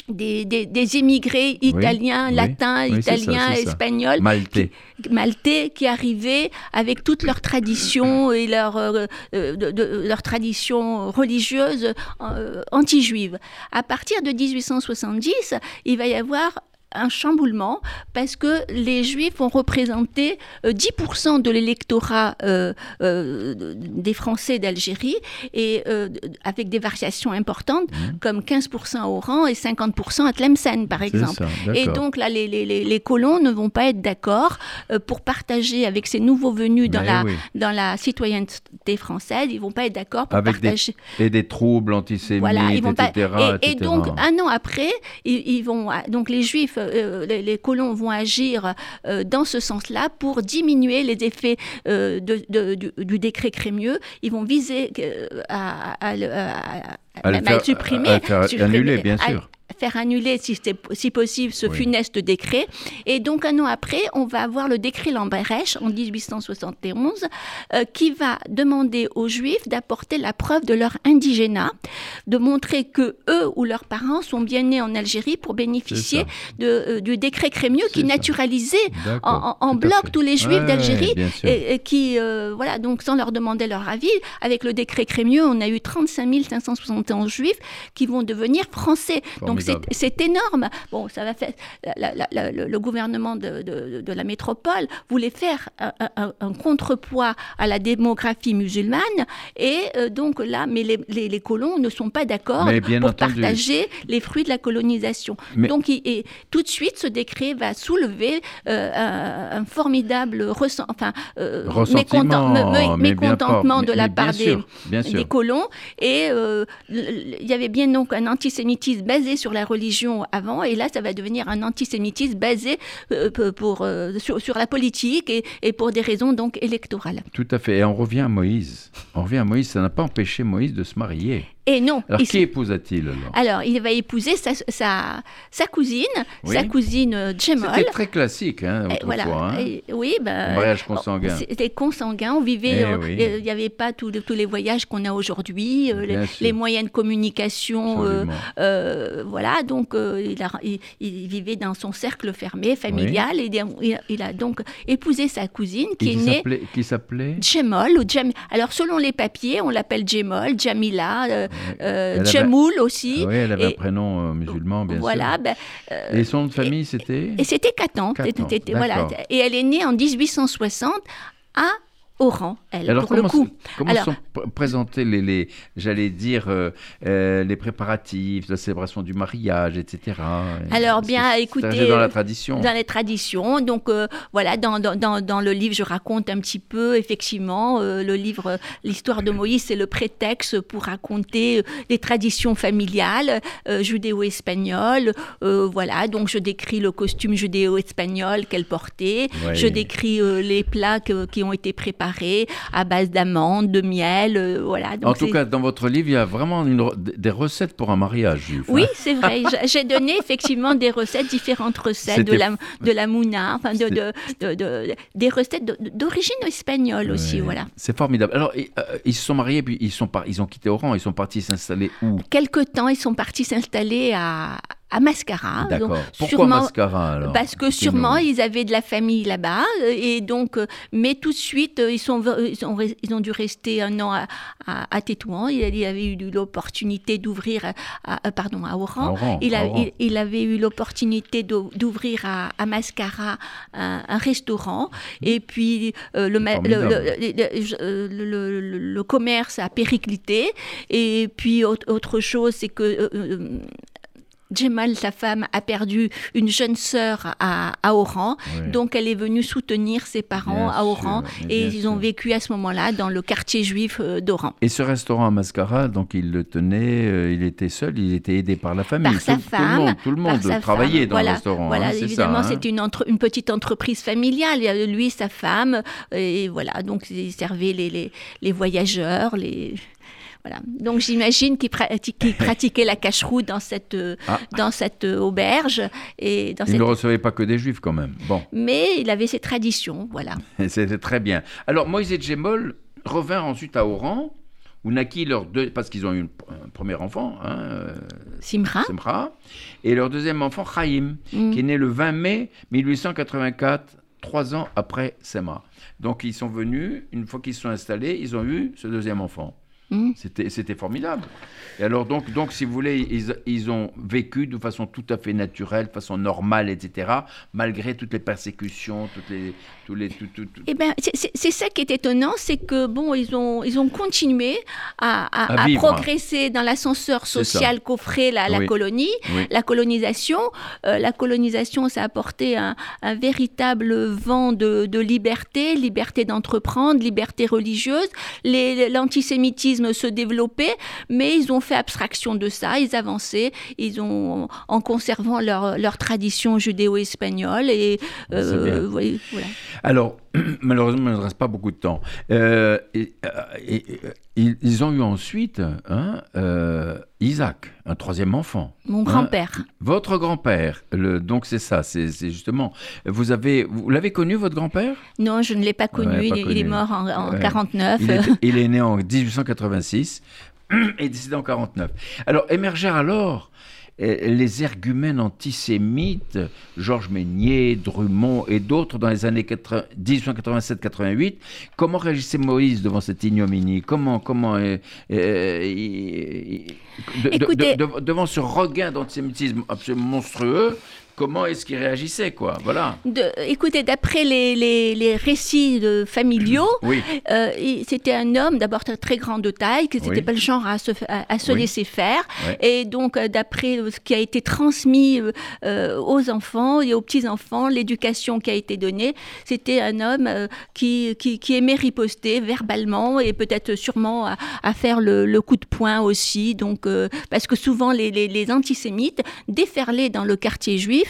des, des- des immigrés italiens, oui. latins, Oui, italiens, ça. espagnols, Maltais. maltais qui arrivaient avec toutes leurs traditions et leurs euh, euh, leurs traditions religieuses euh, anti-juives. À partir de 1870, il va y avoir un chamboulement parce que les Juifs ont représenté euh, 10% de l'électorat euh, euh, des Français d'Algérie et euh, avec des variations importantes Mhm. comme 15% à Oran et 50% à Tlemcen par exemple. ça, Et donc là, les, les- les- les colons ne vont pas être d'accord euh, pour partager avec ces nouveaux venus dans Mais la, oui. dans la citoyenneté française. Ils vont pas être d'accord pour Avec des partager. Et des troubles antisémites, Voilà, ils vont etc. Et, et etc. donc un an après, ils, ils vont donc les Juifs, euh, les, les colons vont agir euh, dans ce sens-là pour diminuer les effets euh, du, décret Crémieux. Ils vont viser euh, à, à le faire- supprimer, à faire supprimer- annuler, bien à- sûr. faire annuler, si, possible, ce Oui. funeste décret. Et donc, un an après, on va avoir le décret Lamberech, en 1871, euh, qui va demander aux Juifs d'apporter la preuve de leur indigénat, de montrer que eux ou leurs parents sont bien nés en Algérie pour bénéficier de, euh, du décret Crémieux qui ça. naturalisait en, bloc tous les Juifs Ouais, d'Algérie et, et qui, euh, voilà, donc sans leur demander leur avis, avec le décret Crémieux, on a eu 35 571 Juifs qui vont devenir français. Donc c'est énorme. Bon, ça va faire. la- la- la- le, gouvernement de, de- de la métropole voulait faire un, un- un contrepoids à la démographie musulmane, et euh, donc là, mais les, les- les colons ne sont pas d'accord pour entendu. partager les fruits de la colonisation. Mais- Donc, et tout de suite, ce décret va soulever euh, un, un formidable ressent, enfin, euh, mécontent- mais bien mécontentement de la part des, des colons. Et il y avait bien donc un antisémitisme basé sur la religion avant, et là, ça va devenir un antisémitisme basé euh, pour, euh, sur, sur la politique et, et pour des raisons donc électorales. Tout à fait. Et on revient à Moïse. On revient à Moïse. Ça n'a pas empêché Moïse de se marier. Et non, Alors, il- qui épousa-t-il alors alors, il va épouser sa, sa, sa cousine, Oui. sa cousine euh, Djemol. C'était très classique, hein, Et autrefois. voilà. hein. Et- oui, Le mariage consanguin. C'était consanguin. On vivait. Eh euh, oui. euh, Il n'y avait pas tous les voyages qu'on a aujourd'hui, euh, les, moyens de communication. euh, voilà, donc il, a- il- il vivait dans son cercle fermé, familial. Et il, a donc épousé sa cousine qui est née. Qui s'appelait? Djemol ou Djem... Alors selon les papiers, on l'appelle Djemol, Djamila, euh, Djemoul aussi. Ah Oui, elle avait Et- un prénom euh, musulman, bien voilà, sûr. ben, euh, Et son nom de famille, c'était et c'était Catan. Voilà. Et elle est née en 1860 à Oran, elle, Alors, pour le coup. comment Alors- sont pr- présentés les, les j'allais dire, euh, euh, les préparatifs, la célébration du mariage, etc. Alors, bien, écoutez, dans la euh, tradition? Dans les traditions, donc euh, voilà, dans, dans, dans, le livre, je raconte un petit peu, effectivement, le livre, l'histoire de Moïse, c'est le prétexte pour raconter les traditions familiales judéo-espagnoles. voilà, donc je décris le costume judéo-espagnol qu'elle portait, Ouais. je décris les plats que- qui ont été préparés à base d'amandes, de miel, euh, voilà. Donc en tout cas, dans votre livre, il y a vraiment une des recettes pour un mariage juif. Oui, hein. c'est vrai. J'ai donné effectivement des recettes, différentes recettes de la, de la mouna, enfin de, C'était- de, de- de- des recettes d'origine espagnole aussi, voilà. C'est formidable. Alors, ils, euh, ils se sont mariés, puis ils, sont par- ils ont quitté Oran, ils sont partis s'installer où? Quelque temps, ils sont partis s'installer à, à Mascara. D'accord. Donc, Pourquoi sûrement- Mascara alors Parce que sûrement ils avaient de la famille là-bas euh, et donc euh, mais tout de suite euh, ils sont ils ont, ils ont dû rester un an à, à, à Tétouan il, il avait eu l'opportunité d'ouvrir à, pardon à Oran, il, a- Oran. il, il avait eu l'opportunité d'ou- d'ouvrir à, à Mascara un, un restaurant et puis euh, le, le, le- le- commerce a périclité et puis autre, autre chose c'est que euh, Djemal, sa femme, a perdu une jeune sœur à, à Oran, Ouais. donc elle est venue soutenir ses parents Bien à Oran sûr, et ils ont vécu à ce moment-là dans le quartier juif euh, d'Oran. Et ce restaurant à Mascara, donc il le tenait, euh, il était seul, il était aidé par la famille. Par sa Tout- femme, Tout le monde, tout le monde travaillait femme. dans Voilà, le restaurant. Voilà, hein, c'est évidemment, hein. c'est une, entre- une petite entreprise familiale. Il y a lui, sa femme, et voilà, donc ils servaient les, les, les voyageurs, les. Voilà. Donc j'imagine qu'ils prati- qu'ils *laughs* pratiquaient la cacheroute dans cette, euh, Ah. dans cette euh, auberge. Et dans Il cette... ne recevait pas que des juifs quand même. Bon, Mais il avait ses traditions, voilà. *laughs* c'était très bien. Alors Moïse et Djemol revinrent ensuite à Oran, où naquit leur deux, parce qu'ils ont eu un premier enfant, hein, euh, Simra, et leur deuxième enfant, Chaim, Mm. qui est né le 20 mai 1884, trois ans après Semra. Donc ils sont venus, une fois qu'ils se sont installés, ils ont eu ce deuxième enfant. Mm. C'était, formidable. Et alors, donc, donc, si vous voulez, ils, ils ont vécu de façon tout à fait naturelle, de façon normale, etc., malgré toutes les persécutions, toutes les, tous les, tout, tout- tout- Eh ben, c'est- ça qui est étonnant, c'est que bon, ils ont ils ont continué à, à- À à vivre. progresser dans l'ascenseur social qu'offrait la, la Oui. colonie, Oui. la colonisation. Euh, la colonisation, ça a apporté un, un véritable vent de, de liberté, liberté d'entreprendre, liberté religieuse. Les- Se développait, mais ils ont fait abstraction de ça, ils avançaient, ils ont en conservant leur, leur tradition judéo-espagnole et euh, voilà. Alors, *clears throat* malheureusement, il ne reste pas beaucoup de temps. Euh, et, euh, et- et- ils, ont eu ensuite hein, euh, Isaac, un troisième enfant. Mon Hein, grand-père. Votre grand-père, donc c'est ça, c'est justement. Vous avez, vous l'avez connu votre grand-père? Non, je ne l'ai pas connu. Ouais, pas il, il est mort en, en Ouais. 49. il est, il est né en *laughs* 1886 et décédé en 49. Alors émergèrent alors euh, les érgumènes antisémites, Georges Meignier, Drummond et d'autres dans les années 80 1887-88. Comment réagissait Moïse devant cette ignominie? Comment, comment, euh, euh, il- de- de- Écoutez- de- de- devant ce regain d'antisémitisme absolument monstrueux, comment est-ce qu'il réagissait, quoi Voilà. De- écoutez, d'après les, les- les récits de familiaux, *clears throat* Oui. euh, c'était un homme d'abord très, très grand de taille, que c'était Oui. pas le genre à se, à, à se Oui. laisser faire. Et donc, euh, d'après euh, ce qui a été transmis euh, aux enfants et aux petits-enfants, l'éducation qui a été donnée, c'était un homme euh, qui, qui, qui aimait riposter verbalement et peut-être sûrement à, à faire le, le coup de poing aussi. Donc, parce que souvent, les, les- les antisémites déferlaient dans le quartier juif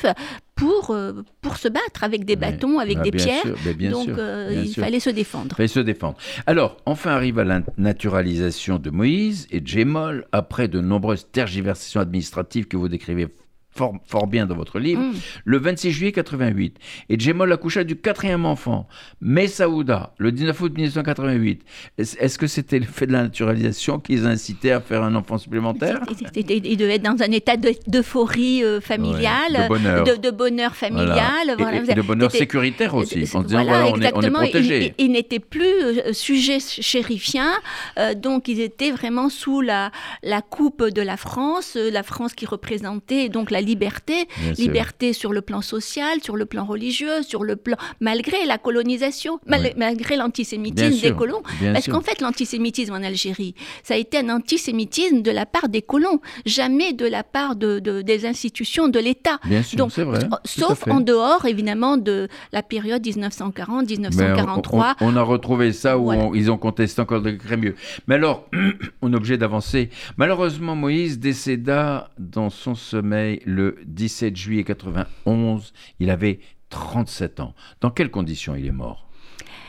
pour, euh, pour se battre avec des bâtons, avec ah, des bien pierres. sûr, bien donc, sûr, euh, bien il sûr. fallait se défendre. fallait se défendre. Alors, enfin arrive à la naturalisation de Moïse et Gémol, après de nombreuses tergiversations administratives que vous décrivez fort, fort bien dans votre livre, Mm. le 26 juillet 88. Et Gémol accoucha du quatrième enfant, Messaouda, le 19 août 1988. Est-ce que c'était le fait de la naturalisation qui les incitait à faire un enfant supplémentaire? Il devait être dans un état de- d'euphorie euh, familiale, Ouais, de bonheur. de, de bonheur familial. Voilà. voilà. Et- et de bonheur sécuritaire aussi, en se disant, voilà, on est- on protégé. Il, il n'était plus euh, sujet chérifien, euh, donc ils étaient vraiment sous la, la coupe de la France, euh, la France qui représentait donc la liberté, Bien sûr. liberté sur le plan social, sur le plan religieux, sur le plan malgré la colonisation, mal- Oui. malgré l'antisémitisme des colons, bien parce qu'en fait l'antisémitisme en Algérie, ça a été un antisémitisme de la part des colons, jamais de la part de, de- des institutions de l'État. Donc, vrai. sauf en dehors, évidemment, de la période Mais 1940-1943. on, on a retrouvé ça où Voilà. on- ils ont contesté encore de mieux. Mais alors, *clears throat* on est obligé d'avancer. Malheureusement, Moïse décéda dans son sommeil le 17 juillet 91. Il avait 37 ans. Dans quelles conditions il est mort?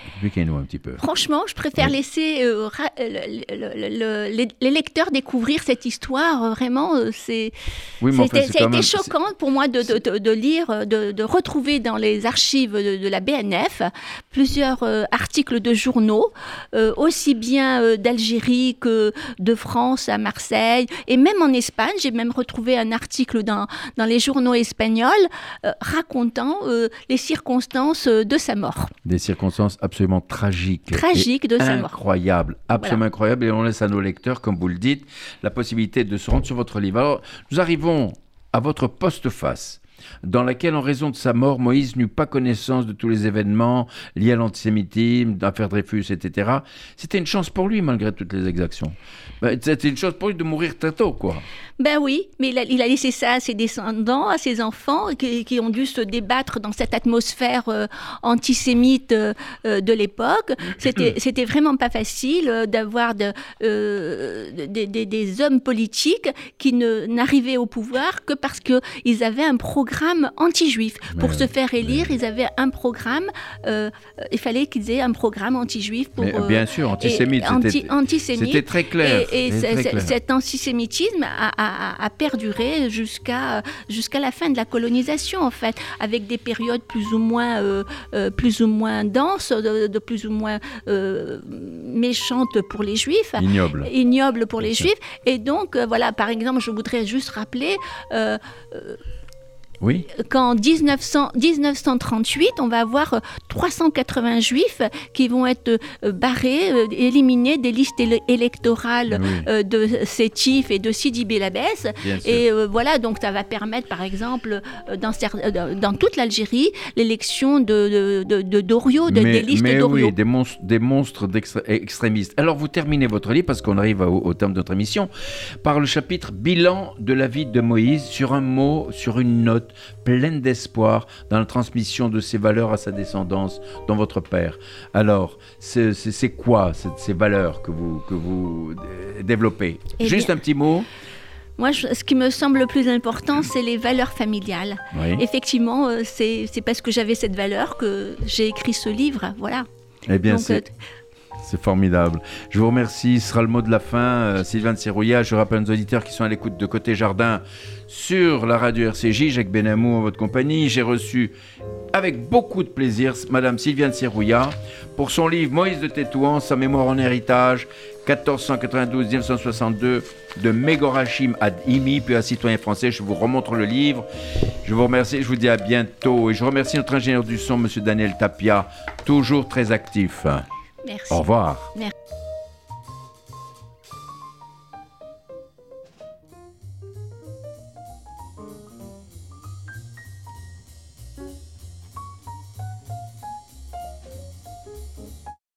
Expliquez-nous un petit peu. Franchement, je préfère Oui. laisser euh, ra- le- le- le- le- les, lecteurs découvrir cette histoire. euh, Vraiment, euh, c'est Oui, mais enfin, ça a été choquant pour moi de, de- de- de lire, euh, de, de retrouver dans les archives de, la BNF plusieurs euh, articles de journaux, euh, aussi bien d'Algérie que de France à Marseille, et même en Espagne. J'ai même retrouvé un article dans, dans les journaux espagnols racontant les circonstances de sa mort. Des circonstances absolument tragiques. Tragiques et de sa mort. Incroyables, absolument incroyables. Et on laisse à nos lecteurs, comme vous le dites, la possibilité de se rendre sur votre livre. Alors, nous arrivons à votre postface dans laquelle, en raison de sa mort, Moïse n'eut pas connaissance de tous les événements liés à l'antisémitisme, d'affaire Dreyfus, etc. C'était une chance pour lui, malgré toutes les exactions. Ben, C'était une chance pour lui de mourir très tôt, quoi. Ben oui, mais il a, il a laissé ça à ses descendants, à ses enfants, qui, qui ont dû se débattre dans cette atmosphère euh, antisémite euh, euh, de l'époque. C'était, *clears throat* vraiment pas facile euh, d'avoir de, des- des- des hommes politiques qui n'arrivaient au pouvoir que parce qu'ils avaient un programme anti-juif. Pour Mais se faire élire, ils avaient un programme, euh, euh, il fallait qu'ils aient un programme anti-juif pour... Mais, euh, bien sûr, antisémite. anti- c'était- antisémite. C'était très clair. Et, très clair. cet antisémitisme a, a- a- a perduré jusqu'à jusqu'à la fin de la colonisation, en fait, avec des périodes plus ou moins, euh, euh, plus ou moins denses, de, de plus ou moins méchantes pour les juifs. Ignoble. ignobles pour les juifs. Et donc, voilà, par exemple, je voudrais juste rappeler euh, Oui. qu'en 1900 1938, on va avoir euh, 380 juifs qui vont être euh, barrés, euh, éliminés des listes éle- électorales Oui. euh, de Sétif et de Sidi Belabès. Et euh, voilà, donc ça va permettre, par exemple, euh, dans, euh, toute l'Algérie, l'élection de, de, de- de Dorio, de, des listes mais Dorio. oui, des monstres, des monstres extrémistes. Alors vous terminez votre livre, parce qu'on arrive au, au terme de notre émission, par le chapitre Bilan de la vie de Moïse, sur un mot, sur une note pleine d'espoir dans la transmission de ses valeurs à sa descendance, dans votre père. Alors, c'est quoi ces valeurs que vous, que vous euh, développez? Eh Juste bien- un petit mot Moi, je- ce qui me semble le plus important, c'est les valeurs familiales. Oui. Effectivement, euh, c'est parce que j'avais cette valeur que j'ai écrit ce livre. Voilà. Eh bien, c'est... C'est formidable. Je vous remercie. Ce sera le mot de la fin. Euh, Sylvain de je rappelle à nos auditeurs qui sont à l'écoute de Côté Jardin sur la radio RCJ, Jacques Benamou en votre compagnie. J'ai reçu avec beaucoup de plaisir Madame Sylviane Serrouillat pour son livre Moïse de Tétouan, sa mémoire en héritage, 1492-1962, de Mégorachim ad Imi, puis un citoyen français. Je vous remontre le livre. Je vous remercie, je vous dis à bientôt. Et je remercie notre ingénieur du son, Monsieur Daniel Tapia, toujours très actif. Merci. Au revoir. Merci.